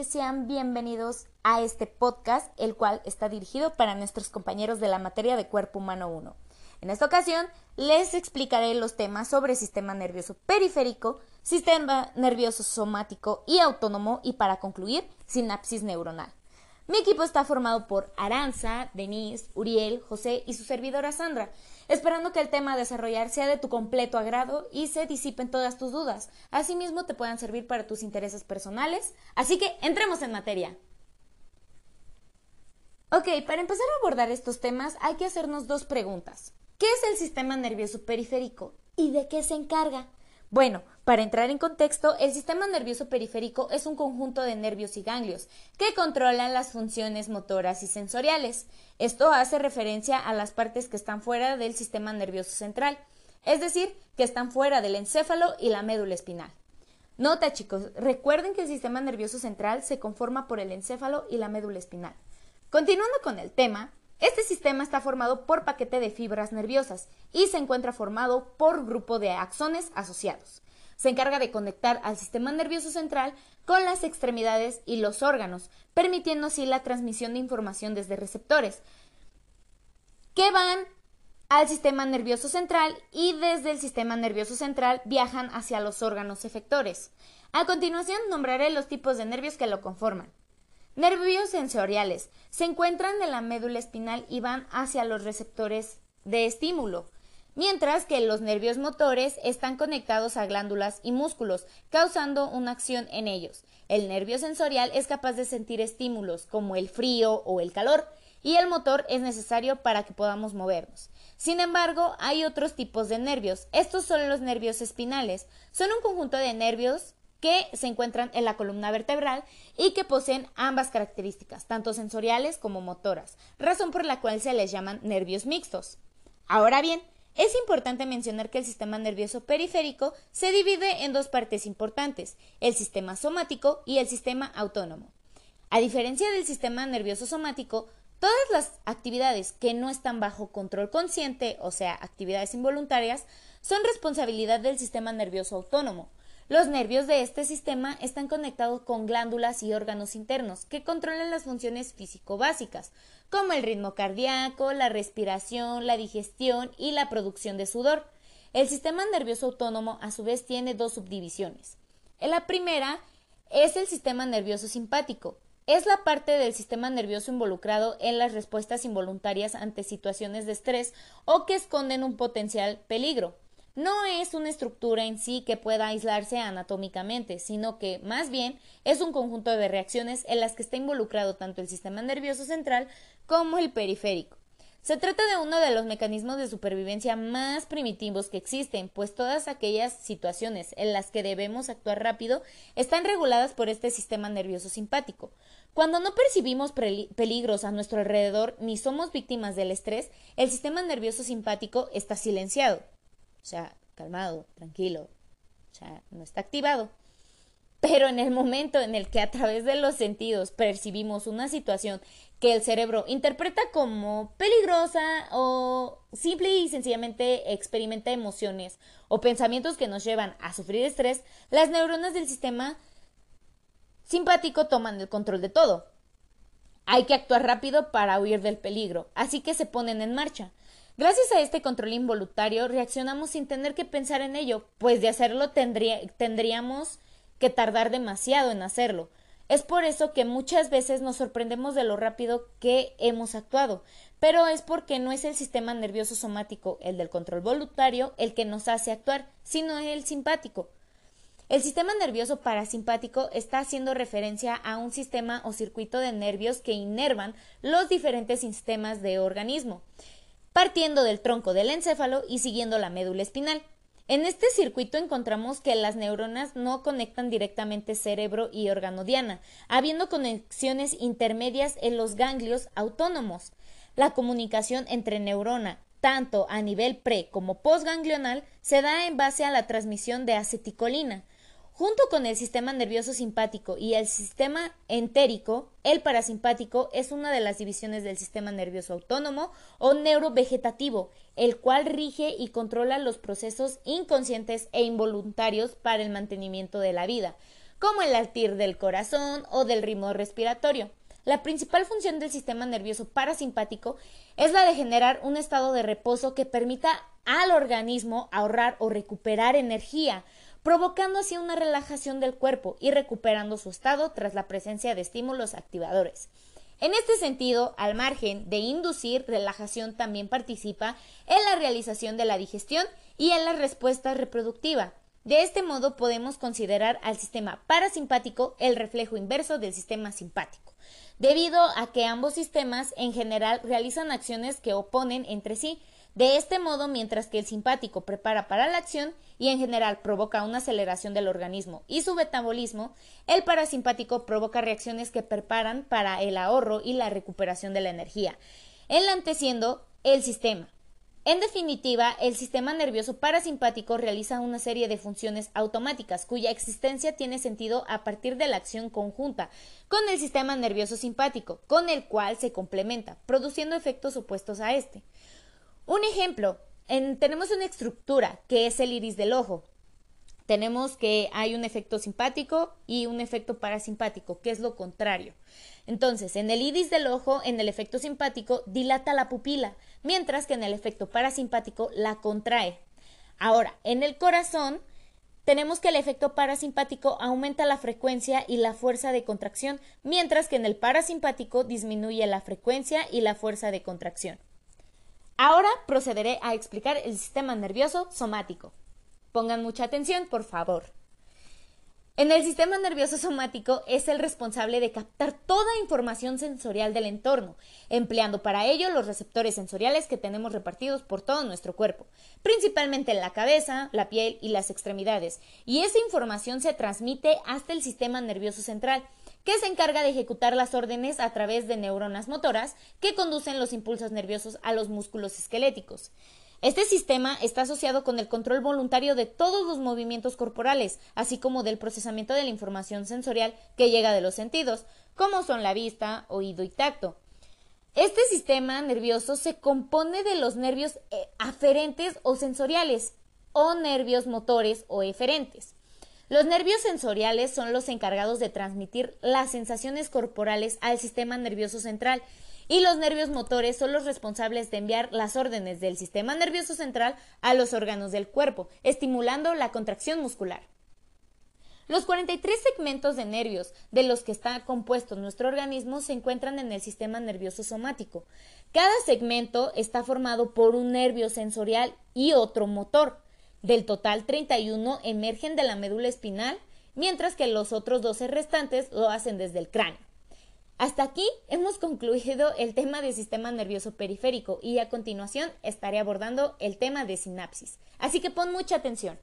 sean bienvenidos a este podcast, el cual está dirigido para nuestros compañeros de la materia de cuerpo humano 1. En esta ocasión les explicaré los temas sobre sistema nervioso periférico, sistema nervioso somático y autónomo y para concluir, sinapsis neuronal. Mi equipo está formado por Aranza, Denise, Uriel, José y su servidora Sandra, esperando que el tema a desarrollar sea de tu completo agrado y se disipen todas tus dudas. Asimismo, te puedan servir para tus intereses personales. Así que entremos en materia. Ok, para empezar a abordar estos temas hay que hacernos dos preguntas. ¿Qué es el sistema nervioso periférico? ¿Y de qué se encarga? Bueno, para entrar en contexto, el sistema nervioso periférico es un conjunto de nervios y ganglios que controlan las funciones motoras y sensoriales. Esto hace referencia a las partes que están fuera del sistema nervioso central, es decir, que están fuera del encéfalo y la médula espinal. Nota chicos, recuerden que el sistema nervioso central se conforma por el encéfalo y la médula espinal. Continuando con el tema, este sistema está formado por paquete de fibras nerviosas y se encuentra formado por grupo de axones asociados. Se encarga de conectar al sistema nervioso central con las extremidades y los órganos, permitiendo así la transmisión de información desde receptores que van al sistema nervioso central y desde el sistema nervioso central viajan hacia los órganos efectores. A continuación nombraré los tipos de nervios que lo conforman. Nervios sensoriales. Se encuentran en la médula espinal y van hacia los receptores de estímulo, mientras que los nervios motores están conectados a glándulas y músculos, causando una acción en ellos. El nervio sensorial es capaz de sentir estímulos como el frío o el calor, y el motor es necesario para que podamos movernos. Sin embargo, hay otros tipos de nervios. Estos son los nervios espinales. Son un conjunto de nervios que se encuentran en la columna vertebral y que poseen ambas características, tanto sensoriales como motoras, razón por la cual se les llaman nervios mixtos. Ahora bien, es importante mencionar que el sistema nervioso periférico se divide en dos partes importantes, el sistema somático y el sistema autónomo. A diferencia del sistema nervioso somático, todas las actividades que no están bajo control consciente, o sea, actividades involuntarias, son responsabilidad del sistema nervioso autónomo, los nervios de este sistema están conectados con glándulas y órganos internos que controlan las funciones físico-básicas, como el ritmo cardíaco, la respiración, la digestión y la producción de sudor. El sistema nervioso autónomo a su vez tiene dos subdivisiones. La primera es el sistema nervioso simpático. Es la parte del sistema nervioso involucrado en las respuestas involuntarias ante situaciones de estrés o que esconden un potencial peligro no es una estructura en sí que pueda aislarse anatómicamente, sino que más bien es un conjunto de reacciones en las que está involucrado tanto el sistema nervioso central como el periférico. Se trata de uno de los mecanismos de supervivencia más primitivos que existen, pues todas aquellas situaciones en las que debemos actuar rápido están reguladas por este sistema nervioso simpático. Cuando no percibimos peligros a nuestro alrededor ni somos víctimas del estrés, el sistema nervioso simpático está silenciado. O sea, calmado, tranquilo. O sea, no está activado. Pero en el momento en el que a través de los sentidos percibimos una situación que el cerebro interpreta como peligrosa o simple y sencillamente experimenta emociones o pensamientos que nos llevan a sufrir estrés, las neuronas del sistema simpático toman el control de todo. Hay que actuar rápido para huir del peligro, así que se ponen en marcha. Gracias a este control involuntario reaccionamos sin tener que pensar en ello, pues de hacerlo tendríamos que tardar demasiado en hacerlo. Es por eso que muchas veces nos sorprendemos de lo rápido que hemos actuado, pero es porque no es el sistema nervioso somático, el del control voluntario, el que nos hace actuar, sino el simpático. El sistema nervioso parasimpático está haciendo referencia a un sistema o circuito de nervios que inervan los diferentes sistemas de organismo partiendo del tronco del encéfalo y siguiendo la médula espinal. En este circuito encontramos que las neuronas no conectan directamente cerebro y órgano diana, habiendo conexiones intermedias en los ganglios autónomos. La comunicación entre neurona, tanto a nivel pre como postganglional, se da en base a la transmisión de aceticolina, Junto con el sistema nervioso simpático y el sistema entérico, el parasimpático es una de las divisiones del sistema nervioso autónomo o neurovegetativo, el cual rige y controla los procesos inconscientes e involuntarios para el mantenimiento de la vida, como el latir del corazón o del ritmo respiratorio. La principal función del sistema nervioso parasimpático es la de generar un estado de reposo que permita al organismo ahorrar o recuperar energía, provocando así una relajación del cuerpo y recuperando su estado tras la presencia de estímulos activadores. En este sentido, al margen de inducir relajación, también participa en la realización de la digestión y en la respuesta reproductiva. De este modo podemos considerar al sistema parasimpático el reflejo inverso del sistema simpático, debido a que ambos sistemas en general realizan acciones que oponen entre sí, de este modo, mientras que el simpático prepara para la acción y en general provoca una aceleración del organismo y su metabolismo, el parasimpático provoca reacciones que preparan para el ahorro y la recuperación de la energía, enlanteciendo el sistema. En definitiva, el sistema nervioso parasimpático realiza una serie de funciones automáticas cuya existencia tiene sentido a partir de la acción conjunta con el sistema nervioso simpático, con el cual se complementa, produciendo efectos opuestos a este. Un ejemplo, tenemos una estructura que es el iris del ojo. Tenemos que hay un efecto simpático y un efecto parasimpático, que es lo contrario. Entonces, en el iris del ojo, en el efecto simpático, dilata la pupila, mientras que en el efecto parasimpático la contrae. Ahora, en el corazón, tenemos que el efecto parasimpático aumenta la frecuencia y la fuerza de contracción, mientras que en el parasimpático disminuye la frecuencia y la fuerza de contracción. Ahora procederé a explicar el sistema nervioso somático. Pongan mucha atención, por favor. En el sistema nervioso somático es el responsable de captar toda información sensorial del entorno, empleando para ello los receptores sensoriales que tenemos repartidos por todo nuestro cuerpo, principalmente en la cabeza, la piel y las extremidades, y esa información se transmite hasta el sistema nervioso central, que se encarga de ejecutar las órdenes a través de neuronas motoras que conducen los impulsos nerviosos a los músculos esqueléticos. Este sistema está asociado con el control voluntario de todos los movimientos corporales, así como del procesamiento de la información sensorial que llega de los sentidos, como son la vista, oído y tacto. Este sistema nervioso se compone de los nervios eh, aferentes o sensoriales, o nervios motores o eferentes. Los nervios sensoriales son los encargados de transmitir las sensaciones corporales al sistema nervioso central y los nervios motores son los responsables de enviar las órdenes del sistema nervioso central a los órganos del cuerpo, estimulando la contracción muscular. Los 43 segmentos de nervios de los que está compuesto nuestro organismo se encuentran en el sistema nervioso somático. Cada segmento está formado por un nervio sensorial y otro motor. Del total, 31 emergen de la médula espinal, mientras que los otros 12 restantes lo hacen desde el cráneo. Hasta aquí hemos concluido el tema del sistema nervioso periférico y a continuación estaré abordando el tema de sinapsis. Así que pon mucha atención.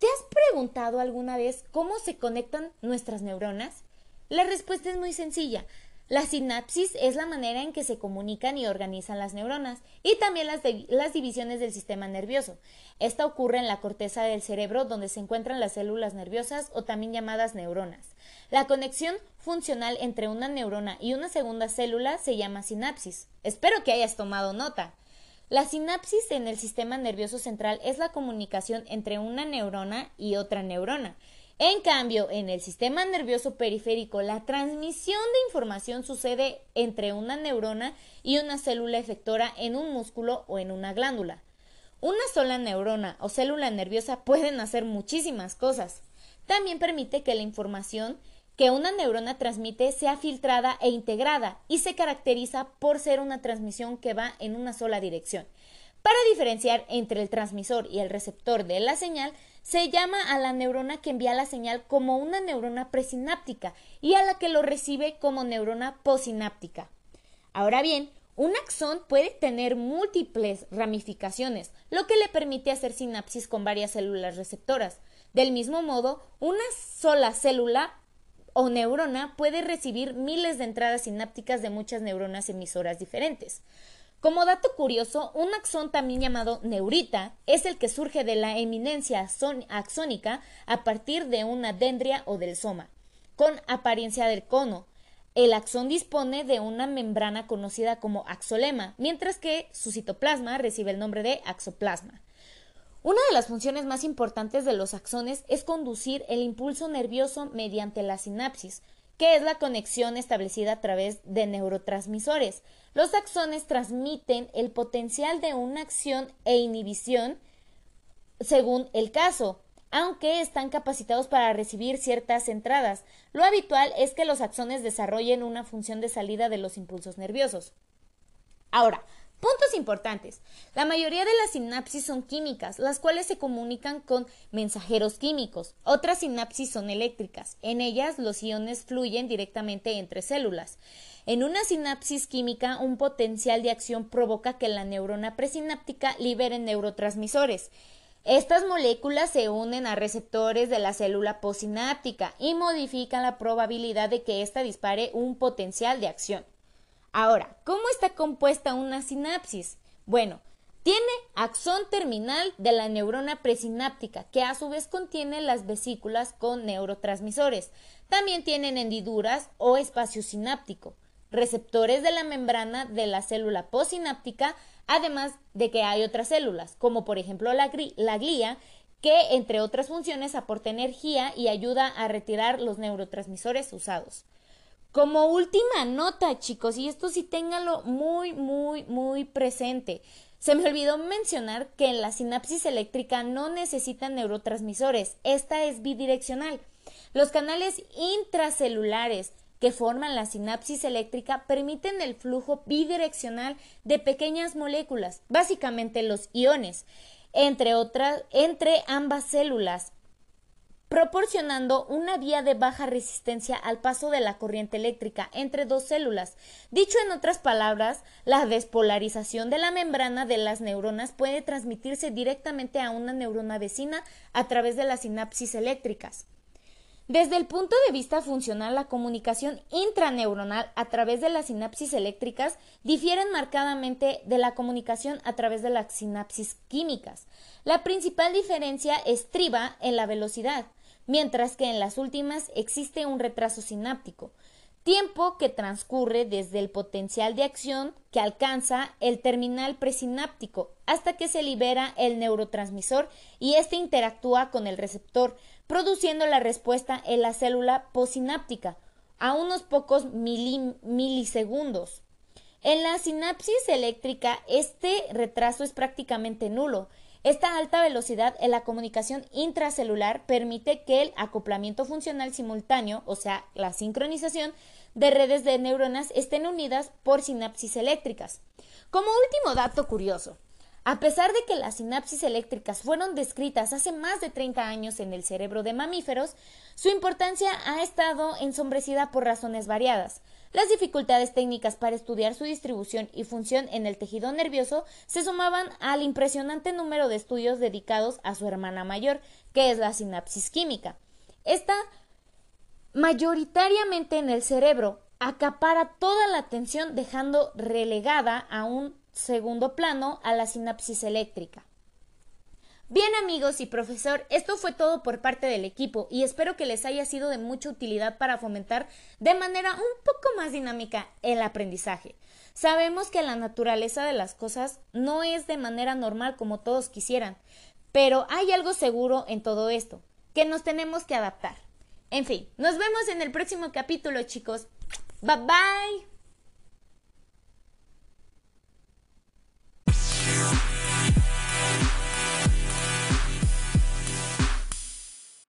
¿Te has preguntado alguna vez cómo se conectan nuestras neuronas? La respuesta es muy sencilla. La sinapsis es la manera en que se comunican y organizan las neuronas y también las, divisiones del sistema nervioso. Esta ocurre en la corteza del cerebro donde se encuentran las células nerviosas o también llamadas neuronas. La conexión funcional entre una neurona y una segunda célula se llama sinapsis. Espero que hayas tomado nota. La sinapsis en el sistema nervioso central es la comunicación entre una neurona y otra neurona. En cambio, en el sistema nervioso periférico, la transmisión de información sucede entre una neurona y una célula efectora en un músculo o en una glándula. Una sola neurona o célula nerviosa pueden hacer muchísimas cosas. También permite que la información que una neurona transmite sea filtrada e integrada y se caracteriza por ser una transmisión que va en una sola dirección. Para diferenciar entre el transmisor y el receptor de la señal, se llama a la neurona que envía la señal como una neurona presináptica y a la que lo recibe como neurona posináptica. Ahora bien, un axón puede tener múltiples ramificaciones, lo que le permite hacer sinapsis con varias células receptoras. Del mismo modo, una sola célula o neurona puede recibir miles de entradas sinápticas de muchas neuronas emisoras diferentes. Como dato curioso, un axón también llamado neurita es el que surge de la eminencia axónica a partir de una dendria o del soma, con apariencia del cono. El axón dispone de una membrana conocida como axolema, mientras que su citoplasma recibe el nombre de axoplasma. Una de las funciones más importantes de los axones es conducir el impulso nervioso mediante la sinapsis, que es la conexión establecida a través de neurotransmisores. Los axones transmiten el potencial de una acción e inhibición según el caso, aunque están capacitados para recibir ciertas entradas. Lo habitual es que los axones desarrollen una función de salida de los impulsos nerviosos. Ahora, puntos importantes. La mayoría de las sinapsis son químicas, las cuales se comunican con mensajeros químicos. Otras sinapsis son eléctricas. En ellas los iones fluyen directamente entre células. En una sinapsis química, un potencial de acción provoca que la neurona presináptica libere neurotransmisores. Estas moléculas se unen a receptores de la célula posináptica y modifican la probabilidad de que ésta dispare un potencial de acción. Ahora, ¿cómo está compuesta una sinapsis? Bueno, tiene axón terminal de la neurona presináptica, que a su vez contiene las vesículas con neurotransmisores. También tienen hendiduras o espacio sináptico, receptores de la membrana de la célula posináptica además de que hay otras células, como por ejemplo la, glía, que entre otras funciones aporta energía y ayuda a retirar los neurotransmisores usados. Como última nota, chicos, y esto sí ténganlo muy, muy, muy presente. Se me olvidó mencionar que en la sinapsis eléctrica no necesitan neurotransmisores, esta es bidireccional. Los canales intracelulares que forman la sinapsis eléctrica permiten el flujo bidireccional de pequeñas moléculas, básicamente los iones, entre otras, entre ambas células, proporcionando una vía de baja resistencia al paso de la corriente eléctrica entre dos células. Dicho en otras palabras, la despolarización de la membrana de las neuronas puede transmitirse directamente a una neurona vecina a través de las sinapsis eléctricas. Desde el punto de vista funcional, la comunicación intraneuronal a través de las sinapsis eléctricas difieren marcadamente de la comunicación a través de las sinapsis químicas. La principal diferencia estriba en la velocidad, mientras que en las últimas existe un retraso sináptico, tiempo que transcurre desde el potencial de acción que alcanza el terminal presináptico hasta que se libera el neurotransmisor y éste interactúa con el receptor, produciendo la respuesta en la célula posináptica a unos pocos milisegundos. En la sinapsis eléctrica este retraso es prácticamente nulo. Esta alta velocidad en la comunicación intracelular permite que el acoplamiento funcional simultáneo, o sea, la sincronización de redes de neuronas estén unidas por sinapsis eléctricas. Como último dato curioso, a pesar de que las sinapsis eléctricas fueron descritas hace más de 30 años en el cerebro de mamíferos, su importancia ha estado ensombrecida por razones variadas. Las dificultades técnicas para estudiar su distribución y función en el tejido nervioso se sumaban al impresionante número de estudios dedicados a su hermana mayor, que es la sinapsis química. Esta, mayoritariamente en el cerebro, acapara toda la atención dejando relegada a un segundo plano a la sinapsis eléctrica. Bien amigos y profesor, esto fue todo por parte del equipo y espero que les haya sido de mucha utilidad para fomentar de manera un poco más dinámica el aprendizaje. Sabemos que la naturaleza de las cosas no es de manera normal como todos quisieran, pero hay algo seguro en todo esto, que nos tenemos que adaptar. En fin, nos vemos en el próximo capítulo chicos. Bye bye.